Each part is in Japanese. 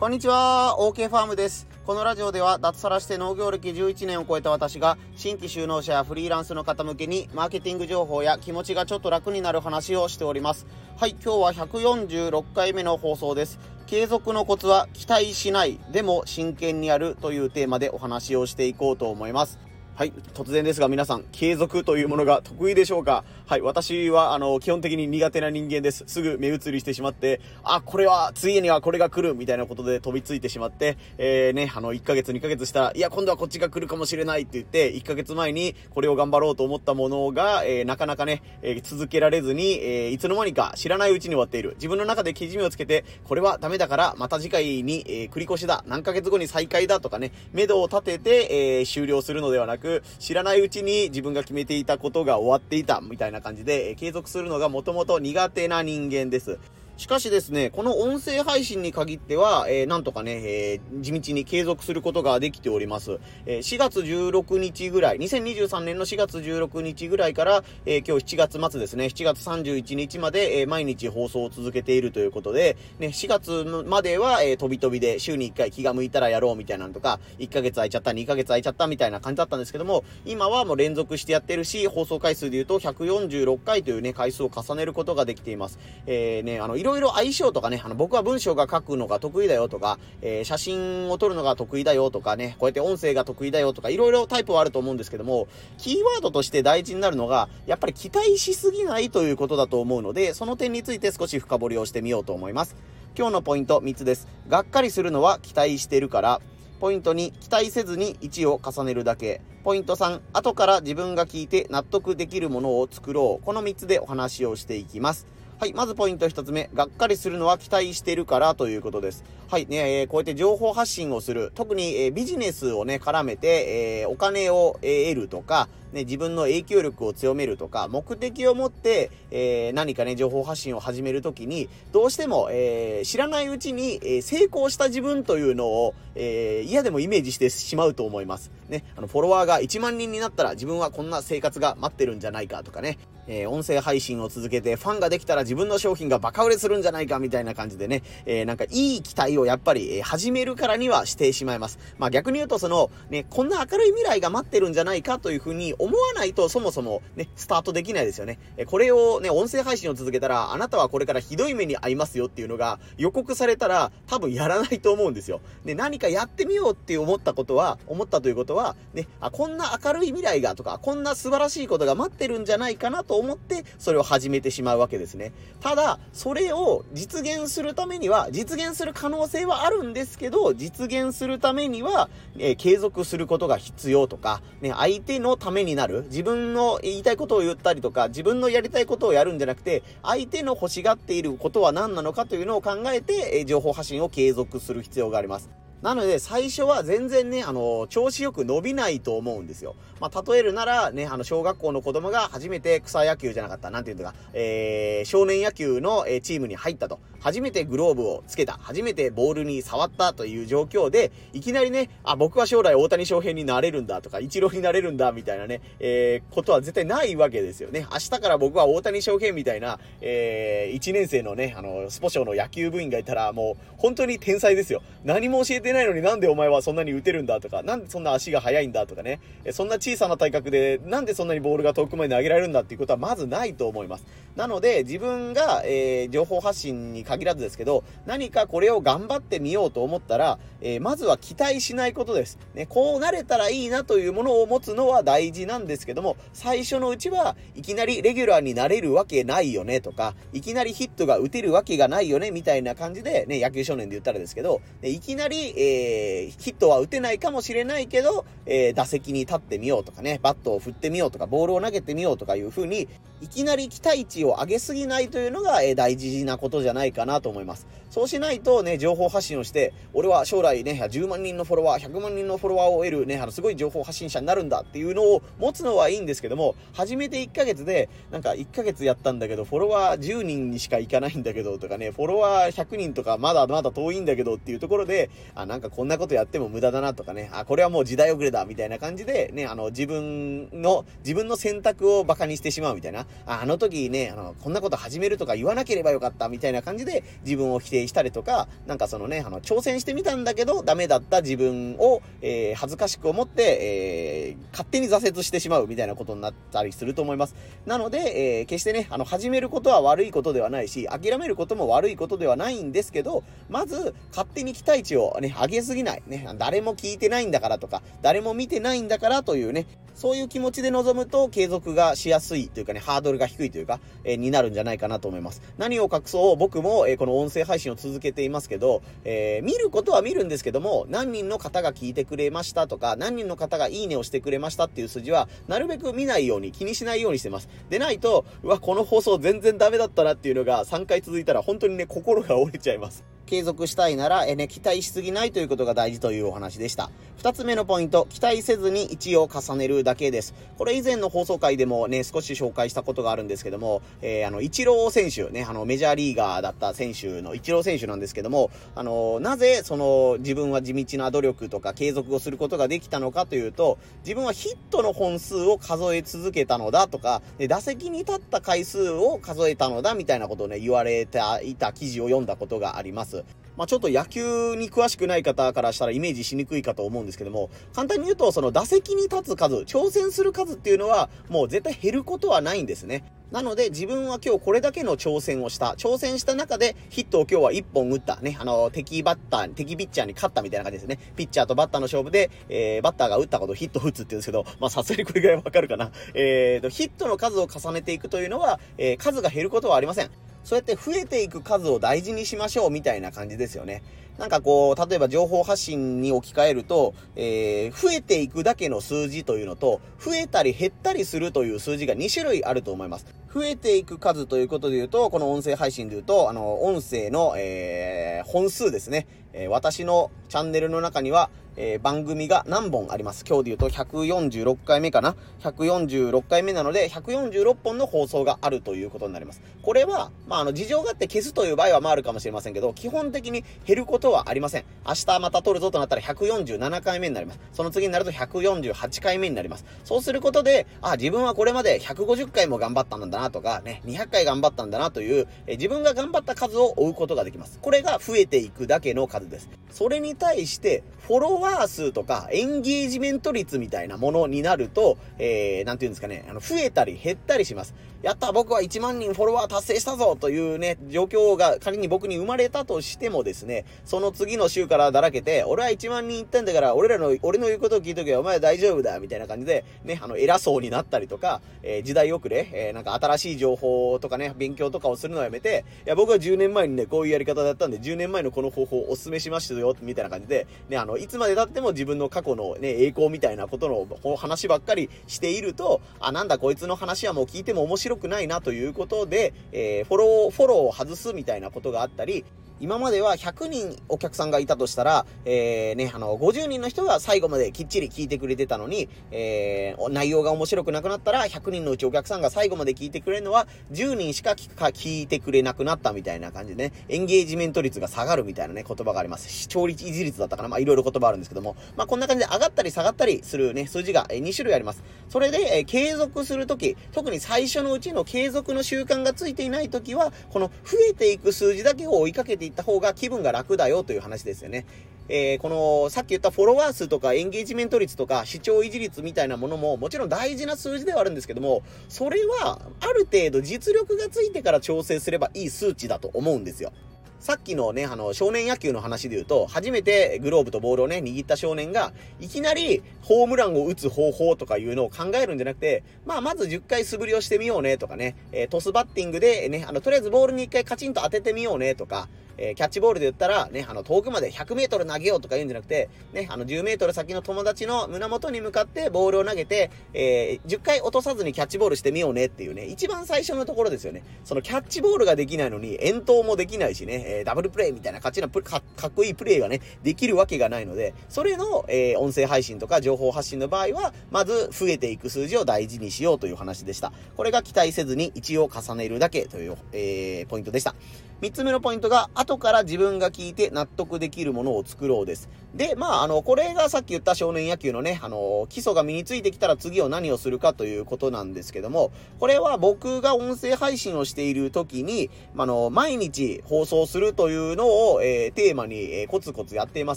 こんにちは、OK ファームです。このラジオでは脱サラして農業歴11年を超えた私が新規就農者やフリーランスの方向けにマーケティング情報や気持ちがちょっと楽になる話をしております。はい、今日は146回目の放送です。継続のコツは期待しない、でも真剣にやるというテーマでお話をしていこうと思います。はい、突然ですが皆さん、継続というものが得意でしょうか？はい、私は、あの、基本的に苦手な人間です。すぐ目移りしてしまって、あ、これは、次にはこれが来るみたいなことで飛びついてしまって、えー、ね、あの、1ヶ月、2ヶ月したら、いや、今度はこっちが来るかもしれないって言って、1ヶ月前にこれを頑張ろうと思ったものが、えー、なかなかね、えー、続けられずに、えー、いつの間にか知らないうちに終わっている。自分の中でけじめをつけて、これはダメだから、また次回に、えー、繰り越しだ、何ヶ月後に再開だとかね、目処を立てて、え、終了するのではなく、知らないうちに自分が決めていたことが終わっていた、みたいな感じで、継続するのがもともと苦手な人間です。しかしですね、この音声配信に限っては、えー、なんとかね、えー、地道に継続することができております。えー、4月16日ぐらい、2023年の4月16日ぐらいから、え今日7月末ですね、7月31日まで、え毎日放送を続けているということで、ね、4月までは、え飛び飛びで週に1回気が向いたらやろうみたいなのとか、1ヶ月空いちゃった、2ヶ月空いちゃったみたいな感じだったんですけども、今はもう連続してやってるし、放送回数で言うと146回というね、回数を重ねることができています。えー、ね、あの、いろいろ相性とかね、あの、僕は文章が書くのが得意だよとか、えー、写真を撮るのが得意だよとかね、こうやって音声が得意だよとか、いろいろタイプはあると思うんですけども、キーワードとして大事になるのが、やっぱり期待しすぎないということだと思うので、その点について少し深掘りをしてみようと思います。今日のポイント3つです。がっかりするのは期待してるから、ポイント2、期待せずに1を重ねるだけ。ポイント3、後から自分が聞いて納得できるものを作ろう。この3つでお話をしていきます。はい、まずポイント一つ目。がっかりするのは期待してるからということです。はい、ね、えー、こうやって情報発信をする。特に、えー、ビジネスをね、絡めて、えー、お金を、え得るとか、ね、自分の影響力を強めるとか、目的を持って、え何かね、情報発信を始めるときに、どうしても、え知らないうちに、え成功した自分というのを、え嫌でもイメージしてしまうと思います。ね、あの、フォロワーが1万人になったら自分はこんな生活が待ってるんじゃないかとかね、え音声配信を続けてファンができたら自分の商品がバカ売れするんじゃないかみたいな感じでね、えなんかいい期待をやっぱり、えー、始めるからにはしてしまいます。まあ逆に言うとその、ね、こんな明るい未来が待ってるんじゃないかというふうに思わないとそもそもね、スタートできないですよね。え、これをね、音声配信を続けたら、あなたはこれからひどい目に遭いますよっていうのが予告されたら多分やらないと思うんですよ。で、何かやってみようって思ったことは、思ったということは、ね、あ、こんな明るい未来がとか、こんな素晴らしいことが待ってるんじゃないかなとと思って、それを始めてしまうわけですね。ただ、それを実現するためには、実現する可能性はあるんですけど、実現するためには、えー、継続することが必要とか、ね、相手のためになる、自分の言いたいことを言ったりとか、自分のやりたいことをやるんじゃなくて、相手の欲しがっていることは何なのかというのを考えて、えー、情報発信を継続する必要があります。なので、最初は全然ね、あの、調子よく伸びないと思うんですよ。まあ、例えるなら、ね、あの、小学校の子供が初めて草野球じゃなかった、なんていうのか、えー、少年野球の、え、チームに入ったと。初めてグローブをつけた。初めてボールに触ったという状況で、いきなりね、あ、僕は将来大谷翔平になれるんだとか、イチローになれるんだみたいなね、えー、ことは絶対ないわけですよね。明日から僕は大谷翔平みたいな、えー、1年生のね、あの、スポ少の野球部員がいたら、もう、本当に天才ですよ。何も教えてないのになんでお前はそんなに打てるんだとか、なんでそんな足が速いんだとかね、そんな小さな体格でなんでそんなにボールが遠くまで投げられるんだっていうことはまずないと思います。なので、自分が、えー、情報発信に限らずですけど、何かこれを頑張ってみようと思ったら、えー、まずは期待しないことです。ね、こうなれたらいいなというものを持つのは大事なんですけども、最初のうちはいきなりレギュラーになれるわけないよねとか、いきなりヒットが打てるわけがないよねみたいな感じで、ね、野球少年で言ったらですけど、いきなり、えー、ヒットは打てないかもしれないけど、えー、打席に立ってみようとかね、バットを振ってみようとか、ボールを投げてみようとかいう風に、いきなり期待値を上げすぎないというのが、えー、大事なことじゃないかなと思います。そうしないとね、情報発信をして、俺は将来ね、10万人のフォロワー、100万人のフォロワーを得るね、あの、すごい情報発信者になるんだっていうのを持つのはいいんですけども、初めて1ヶ月で、なんか1ヶ月やったんだけど、フォロワー10人にしか行かないんだけどとかね、フォロワー100人とかまだまだ遠いんだけどっていうところで、あ、なんかこんなことやっても無駄だなとかね、あ、これはもう時代遅れだみたいな感じで、ね、あの、自分の、自分の選択を馬鹿にしてしまうみたいな、ああの時ね、あの、こんなこと始めるとか言わなければよかったみたいな感じで自分を否定省したりとか、なんかそのね、あの、挑戦してみたんだけど、ダメだった自分を、えー、恥ずかしく思って、えー、勝手に挫折してしまうみたいなことになったりすると思います。なので、えー、決してね、あの、始めることは悪いことではないし、諦めることも悪いことではないんですけど、まず、勝手に期待値をね、上げすぎない。ね、誰も聞いてないんだからとか、誰も見てないんだからというね、そういう気持ちで臨むと継続がしやすいというかね、ハードルが低いというか、えー、になるんじゃないかなと思います。何を隠そう、僕も、えー、この音声配信を続けていますけど、えー、見ることは見るんですけども、何人の方が聞いてくれましたとか、何人の方がいいねをしてくれましたっていう数字は、なるべく見ないように、気にしないようにしてます。でないと、うわ、この放送全然ダメだったなっていうのが3回続いたら、本当にね、心が折れちゃいます。継続したいなら、えね、期待しすぎないということが大事というお話でした。二つ目のポイント、期待せずに1を重ねるだけです。これ以前の放送回でもね、少し紹介したことがあるんですけども、えー、あの、イチロー選手ね、あの、メジャーリーガーだった選手のイチロー選手なんですけども、あの、なぜ、その、自分は地道な努力とか継続をすることができたのかというと、自分はヒットの本数を数え続けたのだとか、打席に立った回数を数えたのだみたいなことをね、言われていた記事を読んだことがあります。まあ、ちょっと野球に詳しくない方からしたらイメージしにくいかと思うんですけども、簡単に言うと、その打席に立つ数、挑戦する数っていうのは、もう絶対減ることはないんですね。なので、自分は今日これだけの挑戦をした。挑戦した中で、ヒットを今日は1本打った。ね、あの、敵バッター、敵ピッチャーに勝ったみたいな感じですね。ピッチャーとバッターの勝負で、えー、バッターが打ったことヒット打つって言うんですけど、まあ、さすがにこれぐらいわかるかな。えーと、ヒットの数を重ねていくというのは、えー、数が減ることはありません。そうやって増えていく数を大事にしましょうみたいな感じですよね。なんかこう、例えば情報発信に置き換えると、えー、増えていくだけの数字というのと、増えたり減ったりするという数字が2種類あると思います。増えていく数ということで言うと、この音声配信で言うと、あの、音声の、えー、本数ですね。えー、私のチャンネルの中には、えー、番組が何本あります？今日で言うと146回目かな ?146 回目なので、146本の放送があるということになります。これは、まあ、あの、事情があって消すという場合はまああるかもしれませんけど、基本的に減ることはありません。明日また撮るぞとなったら147回目になります。その次になると148回目になります。そうすることで、あ、自分はこれまで150回も頑張ったんだなとか、ね、200回頑張ったんだなという、え自分が頑張った数を追うことができます。これが増えていくだけの数です。それに対して、フォロワー数とかエンゲージメント率みたいなものになると、えー、なんていうんですかね、あの、増えたり減ったりします。やった僕は1万人フォロワー達成したぞというね、状況が仮に僕に生まれたとしてもですね、その次の週からだらけて、俺は1万人行ったんだから、俺らの、俺の言うことを聞いとけばお前大丈夫だ、みたいな感じで、ね、あの、偉そうになったりとか、えー、時代遅れ、えー、なんか新しい情報とかね、勉強とかをするのをやめて、いや、僕は10年前にね、こういうやり方だったんで、10年前のこの方法をお勧めしましたよ、みたいな感じで、ね、あの、いつまで経っても自分の過去のね、栄光みたいなことの話ばっかりしていると、あ、なんだこいつの話はもう聞いても面白いくないなといういうことで、えー、フォロー、フォローを外すみたいなことがあったり、今までは100人お客さんがいたとしたら、えー、ね、あの、50人の人が最後まできっちり聞いてくれてたのに、えー、内容が面白くなくなったら、100人のうちお客さんが最後まで聞いてくれるのは、10人しか聞くか聞いてくれなくなったみたいな感じでね、エンゲージメント率が下がるみたいなね、言葉があります。視聴率維持率だったかなまあ、いろいろ言葉あるんですけども、まあ、こんな感じで上がったり下がったりするね、数字が2種類あります。それで、えー、継続するとき、特に最初のうちの継続の習慣がついていないときは、この増えていく数字だけを追いかけていった方が気分が楽だよという話ですよね。えー、この、さっき言ったフォロワー数とかエンゲージメント率とか視聴維持率みたいなものももちろん大事な数字ではあるんですけども、それはある程度実力がついてから調整すればいい数値だと思うんですよ。さっきのね、あの、少年野球の話で言うと、初めてグローブとボールをね、握った少年が、いきなりホームランを打つ方法とかいうのを考えるんじゃなくて、まあ、まず10回素振りをしてみようねとかね、えー、トスバッティングでね、あの、とりあえずボールに1回カチンと当ててみようねとか、えー、キャッチボールで言ったら、ね、あの、遠くまで100メートル投げようとか言うんじゃなくて、ね、あの、10メートル先の友達の胸元に向かってボールを投げて、えー、10回落とさずにキャッチボールしてみようねっていうね、一番最初のところですよね。そのキャッチボールができないのに、遠投もできないしね、えー、ダブルプレイみたいな勝ちなか、かっこいいプレイがね、できるわけがないので、それの、えー、音声配信とか情報発信の場合は、まず増えていく数字を大事にしようという話でした。これが期待せずに1を重ねるだけという、えー、ポイントでした。三つ目のポイントが、後から自分が聞いて納得できるものを作ろうです。で、まあ、あの、これがさっき言った少年野球のね、あの、基礎が身についてきたら次を何をするかということなんですけども、これは僕が音声配信をしている時に、あの、毎日放送するというのを、えー、テーマに、えー、コツコツやっていま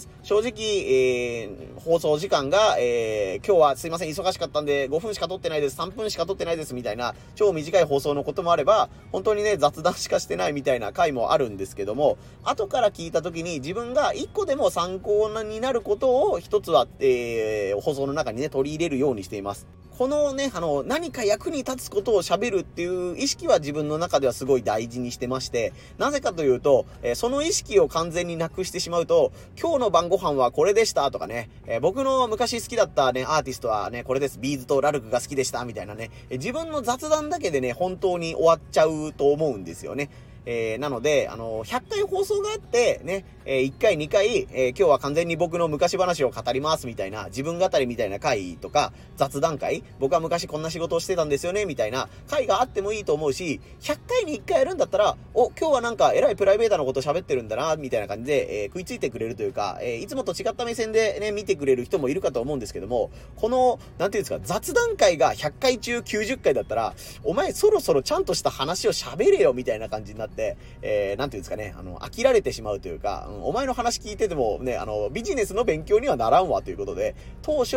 す。正直、えー、放送時間が、え、今日はすいません、忙しかったんで5分しか撮ってないです、3分しか撮ってないです、みたいな、超短い放送のこともあれば、本当にね、雑談しかしてないみたいな回もあるんですけども、後から聞いた時に自分が1個でも参考なになることを一つは、えー、放送の中にね、取り入れるようにしています。このね、あの、何か役に立つことを喋るっていう意識は自分の中ではすごい大事にしてまして、なぜかというと、えー、その意識を完全になくしてしまうと、今日の晩ご飯はこれでしたとかね、えー、僕の昔好きだったね、アーティストはね、これです、ビーズとラルクが好きでしたみたいなね、えー、自分の雑談だけでね、本当に終わっちゃうと思うんですよね。えー、なので、あの、100回放送があって、ね、えー、1回、2回、え、今日は完全に僕の昔話を語りますみたいな、自分語りみたいな回とか、雑談会、僕は昔こんな仕事をしてたんですよね、みたいな回があってもいいと思うし、100回に1回やるんだったら、お、今日はなんか偉いプライベートなこと喋ってるんだな、みたいな感じで、えー、食いついてくれるというか、えー、いつもと違った目線でね、見てくれる人もいるかと思うんですけども、この、なんていうんですか、雑談会が100回中90回だったら、お前そろそろちゃんとした話を喋れよ、みたいな感じになって、えー、なんていうんですかね、あの、飽きられてしまうというか、うん、お前の話聞いててもね、あの、ビジネスの勉強にはならんわということで、当初、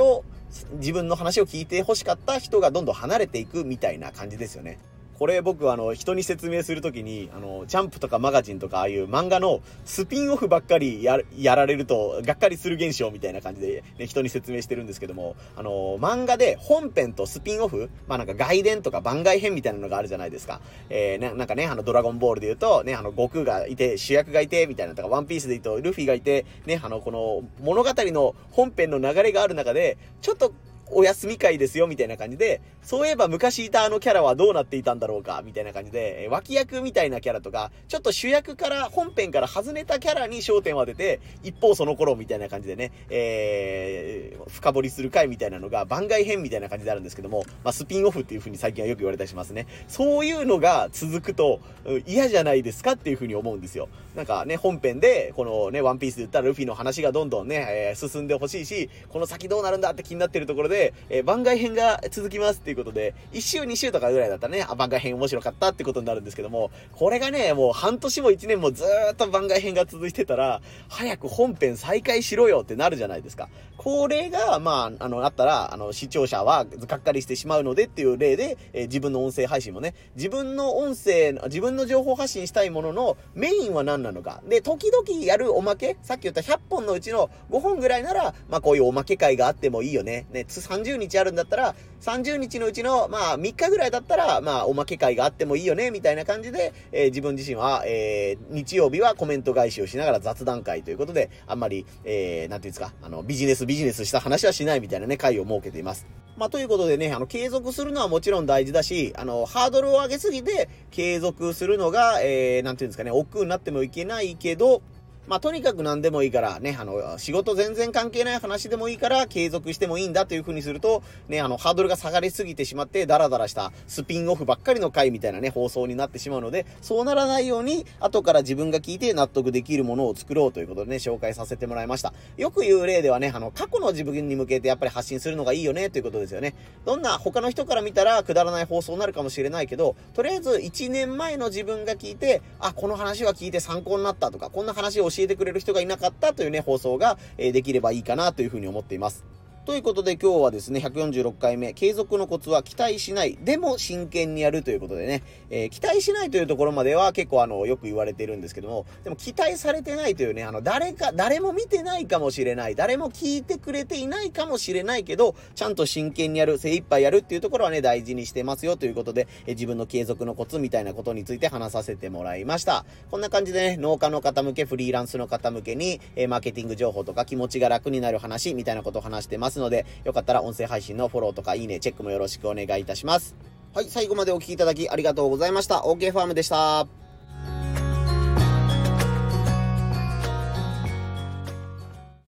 自分の話を聞いて欲しかった人がどんどん離れていくみたいな感じですよね。これ僕あの人に説明するときにあのジャンプとかマガジンとかああいう漫画のスピンオフばっかりややられるとがっかりする現象みたいな感じで、ね、人に説明してるんですけどもあの漫画で本編とスピンオフまあなんか外伝とか番外編みたいなのがあるじゃないですか。えー、なんかねあのドラゴンボールで言うとねあの悟空がいて主役がいてみたいなとかワンピースで言うとルフィがいてねあのこの物語の本編の流れがある中でちょっとお休み会ですよ、みたいな感じで、そういえば昔いたあのキャラはどうなっていたんだろうか、みたいな感じで、脇役みたいなキャラとか、ちょっと主役から、本編から外れたキャラに焦点を当てて、一方その頃みたいな感じでね、えー、深掘りする回みたいなのが番外編みたいな感じであるんですけども、まあ、スピンオフっていう風に最近はよく言われたりしますね。そういうのが続くと、嫌じゃないですかっていう風に思うんですよ。なんかね、本編で、このね、ワンピースで言ったらルフィの話がどんどんね、えー、進んでほしいし、この先どうなるんだって気になってるところで、でえー、番外編が続きますっていうことで、1週2週とかぐらいだったらね、あ、番外編面白かったってことになるんですけども、これがね、もう半年も1年もずーっと番外編が続いてたら、早く本編再開しろよってなるじゃないですか。これが、まあ、あの、あったら、あの、視聴者はがっかりしてしまうのでっていう例で、えー、自分の音声配信もね、自分の音声、自分の情報発信したいもののメインは何なのか。で、時々やるおまけ、さっき言った100本のうちの5本ぐらいなら、まあこういうおまけ会があってもいいよね。ね、30日あるんだったら、30日のうちの、まあ3日ぐらいだったら、まあおまけ会があってもいいよね、みたいな感じで、えー、自分自身は、えー、日曜日はコメント返しをしながら雑談会ということで、あんまり、えー、なんていうんですか、あの、ビジネスビジネスした話はしないみたいなね、会を設けています。まあ、ということでね、あの、継続するのはもちろん大事だし、あの、ハードルを上げすぎて継続するのが、えー、なんていうんですかね、億劫になってもいけないけど、まあ、とにかく何でもいいから、ね、あの、仕事全然関係ない話でもいいから、継続してもいいんだという風にすると、ね、あの、ハードルが下がりすぎてしまって、ダラダラしたスピンオフばっかりの回みたいなね、放送になってしまうので、そうならないように、後から自分が聞いて納得できるものを作ろうということでね、紹介させてもらいました。よく言う例ではね、あの、過去の自分に向けてやっぱり発信するのがいいよね、ということですよね。どんな他の人から見たらくだらない放送になるかもしれないけど、とりあえず1年前の自分が聞いて、あ、この話は聞いて参考になったとか、こんな話を教えてくれる人がいなかったというね、放送が、えできればいいかなというふうに思っています。ということで今日はですね、146回目、継続のコツは期待しない、でも真剣にやるということでね、えー、期待しないというところまでは結構あの、よく言われてるんですけども、でも期待されてないというね、あの、誰か、誰も見てないかもしれない、誰も聞いてくれていないかもしれないけど、ちゃんと真剣にやる、精一杯やるっていうところはね、大事にしてますよということで、えー、自分の継続のコツみたいなことについて話させてもらいました。こんな感じでね、農家の方向け、フリーランスの方向けに、えー、マーケティング情報とか気持ちが楽になる話みたいなことを話してますので、よかったら音声配信のフォローとかいいね、チェックもよろしくお願いいたします。はい、最後までお聴きいただきありがとうございました。OK ファームでした。